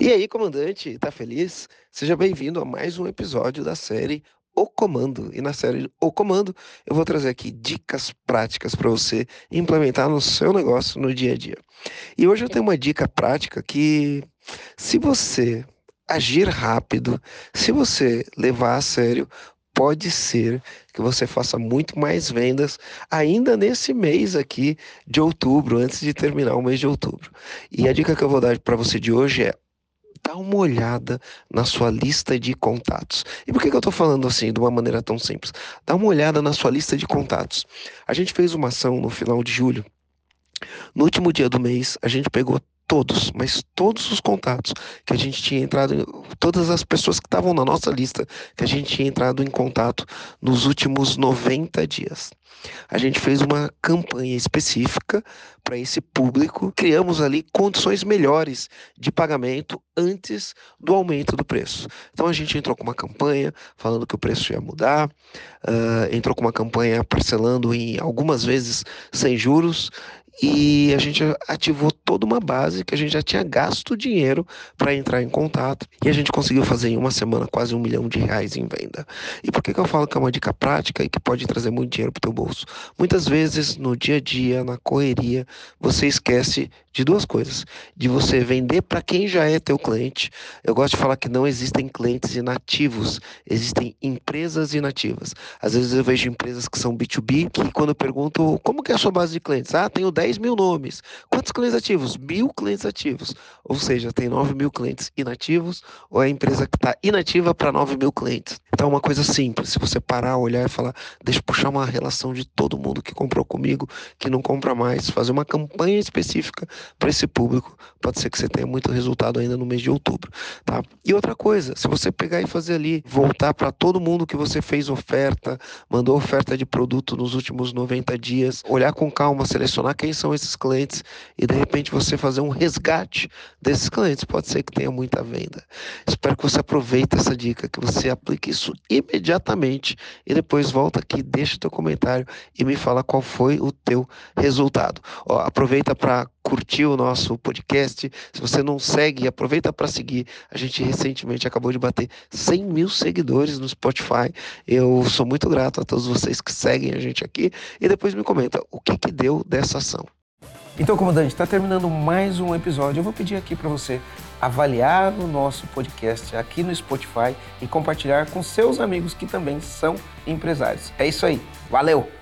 E aí, comandante, tá feliz? Seja bem-vindo a mais um episódio da série O Comando. E na série O Comando, eu vou trazer aqui dicas práticas para você implementar no seu negócio no dia a dia. E hoje eu tenho uma dica prática que, se você agir rápido, se você levar a sério, pode ser que você faça muito mais vendas ainda nesse mês aqui de outubro, antes de terminar o mês de outubro. E a dica que eu vou dar para você de hoje é dá uma olhada na sua lista de contatos. E por que, que eu estou falando assim, de uma maneira tão simples? Dá uma olhada na sua lista de contatos. A gente fez uma ação no final de julho. No último dia do mês, a gente pegou todos, mas todos os contatos que a gente tinha entrado, todas as pessoas que estavam na nossa lista, que a gente tinha entrado em contato nos últimos 90 dias. A gente fez uma campanha específica para esse público, criamos ali condições melhores de pagamento antes do aumento do preço. Então a gente entrou com uma campanha falando que o preço ia mudar, uh, entrou com uma campanha parcelando em algumas vezes sem juros e a gente ativou toda uma base que a gente já tinha gasto dinheiro para entrar em contato e a gente conseguiu fazer em uma semana quase um milhão de reais em venda. E por que, que eu falo que é uma dica prática e que pode trazer muito dinheiro para o teu bolso? Muitas vezes no dia a dia, na correria, você esquece de duas coisas: de você vender para quem já é teu cliente. Eu gosto de falar que não existem clientes inativos, existem empresas inativas. Às vezes eu vejo empresas que são B2B que quando eu pergunto como que é a sua base de clientes, ah, tenho 10 mil nomes. Quantos clientes ativos? Mil clientes ativos. Ou seja, tem 9 mil clientes inativos ou é a empresa que está inativa para 9 mil clientes. É uma coisa simples. Se você parar, olhar e falar, deixa eu puxar uma relação de todo mundo que comprou comigo, que não compra mais, fazer uma campanha específica para esse público, pode ser que você tenha muito resultado ainda no mês de outubro, tá? E outra coisa, se você pegar e fazer ali, voltar para todo mundo que você fez oferta, mandou oferta de produto nos últimos 90 dias, olhar com calma, selecionar quem são esses clientes e de repente você fazer um resgate desses clientes, pode ser que tenha muita venda. Espero que você aproveite essa dica, que você aplique isso imediatamente e depois volta aqui, deixa teu comentário e me fala qual foi o teu resultado. Ó, aproveita para curtir o nosso podcast. Se você não segue, aproveita para seguir. A gente recentemente acabou de bater 100 mil seguidores no Spotify. Eu sou muito grato a todos vocês que seguem a gente aqui. E depois me comenta o que, que deu dessa ação. Então, comandante, está terminando mais um episódio. Eu vou pedir aqui para você avaliar o nosso podcast aqui no Spotify e compartilhar com seus amigos que também são empresários. É isso aí. Valeu!